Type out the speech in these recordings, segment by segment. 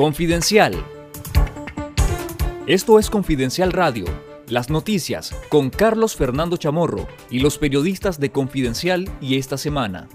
Confidencial. Esto es Confidencial Radio, las noticias con Carlos Fernando Chamorro y los periodistas de Confidencial y esta semana.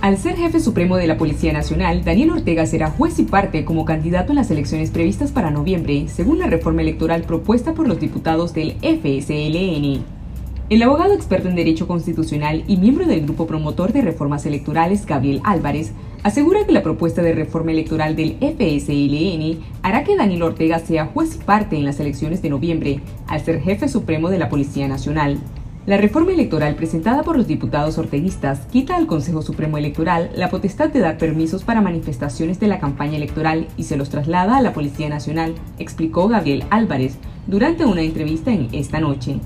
Al ser jefe supremo de la Policía Nacional, Daniel Ortega será juez y parte como candidato en las elecciones previstas para noviembre, según la reforma electoral propuesta por los diputados del FSLN. El abogado experto en Derecho Constitucional y miembro del grupo promotor de reformas electorales, Gabriel Álvarez, asegura que la propuesta de reforma electoral del FSLN hará que Daniel Ortega sea juez parte en las elecciones de noviembre, al ser jefe supremo de la Policía Nacional. La reforma electoral presentada por los diputados orteguistas quita al Consejo Supremo Electoral la potestad de dar permisos para manifestaciones de la campaña electoral y se los traslada a la Policía Nacional, explicó Gabriel Álvarez durante una entrevista en esta noche.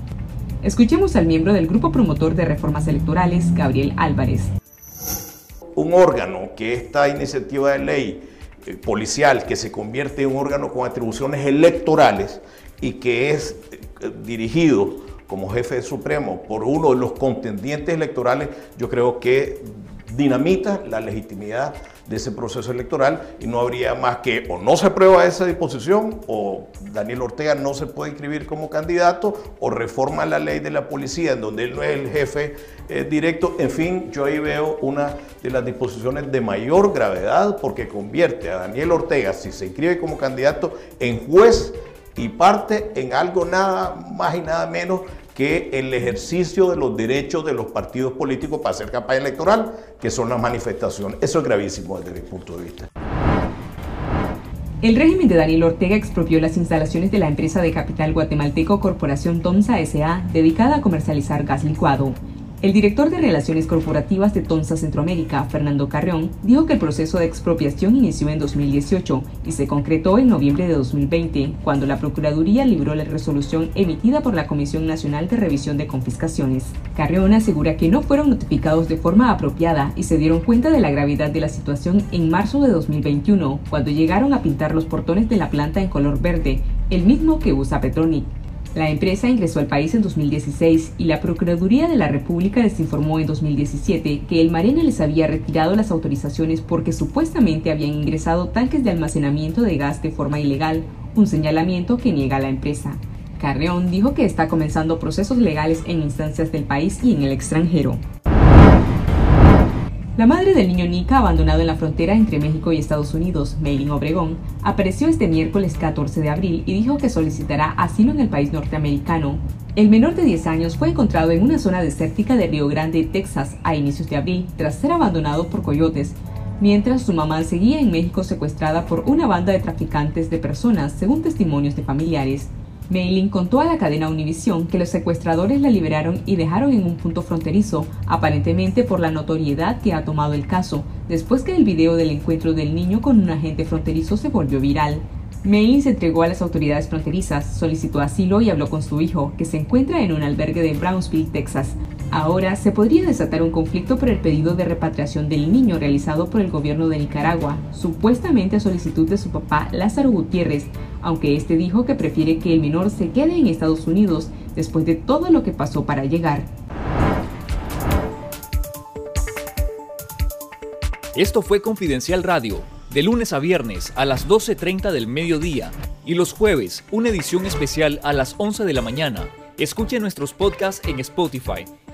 Escuchemos al miembro del grupo promotor de reformas electorales, Gabriel Álvarez. Un órgano que esta iniciativa de ley eh, policial, que se convierte en un órgano con atribuciones electorales y que es eh, dirigido como jefe supremo por uno de los contendientes electorales, yo creo que dinamita la legitimidad de ese proceso electoral y no habría más que o no se aprueba esa disposición o Daniel Ortega no se puede inscribir como candidato o reforma la ley de la policía en donde él no es el jefe eh, directo. En fin, yo ahí veo una de las disposiciones de mayor gravedad porque convierte a Daniel Ortega, si se inscribe como candidato, en juez y parte en algo nada más y nada menos que el ejercicio de los derechos de los partidos políticos para hacer campaña electoral, que son las manifestaciones. Eso es gravísimo desde mi punto de vista. El régimen de Daniel Ortega expropió las instalaciones de la empresa de capital guatemalteco Corporación Tomsa SA, dedicada a comercializar gas licuado. El director de Relaciones Corporativas de TONSA Centroamérica, Fernando Carreón, dijo que el proceso de expropiación inició en 2018 y se concretó en noviembre de 2020, cuando la Procuraduría libró la resolución emitida por la Comisión Nacional de Revisión de Confiscaciones. Carreón asegura que no fueron notificados de forma apropiada y se dieron cuenta de la gravedad de la situación en marzo de 2021, cuando llegaron a pintar los portones de la planta en color verde, el mismo que usa Petronic. La empresa ingresó al país en 2016 y la Procuraduría de la República les informó en 2017 que el Marina les había retirado las autorizaciones porque supuestamente habían ingresado tanques de almacenamiento de gas de forma ilegal, un señalamiento que niega la empresa. Carreón dijo que está comenzando procesos legales en instancias del país y en el extranjero. La madre del niño Nika, abandonado en la frontera entre México y Estados Unidos, Maylin Obregón, apareció este miércoles 14 de abril y dijo que solicitará asilo en el país norteamericano. El menor de 10 años fue encontrado en una zona desértica de Río Grande, Texas, a inicios de abril, tras ser abandonado por coyotes, mientras su mamá seguía en México secuestrada por una banda de traficantes de personas, según testimonios de familiares. Meilin contó a la cadena Univision que los secuestradores la liberaron y dejaron en un punto fronterizo, aparentemente por la notoriedad que ha tomado el caso, después que el video del encuentro del niño con un agente fronterizo se volvió viral. Meilin se entregó a las autoridades fronterizas, solicitó asilo y habló con su hijo, que se encuentra en un albergue de Brownsville, Texas. Ahora se podría desatar un conflicto por el pedido de repatriación del niño realizado por el gobierno de Nicaragua, supuestamente a solicitud de su papá Lázaro Gutiérrez, aunque este dijo que prefiere que el menor se quede en Estados Unidos después de todo lo que pasó para llegar. Esto fue Confidencial Radio, de lunes a viernes a las 12.30 del mediodía y los jueves una edición especial a las 11 de la mañana. Escuche nuestros podcasts en Spotify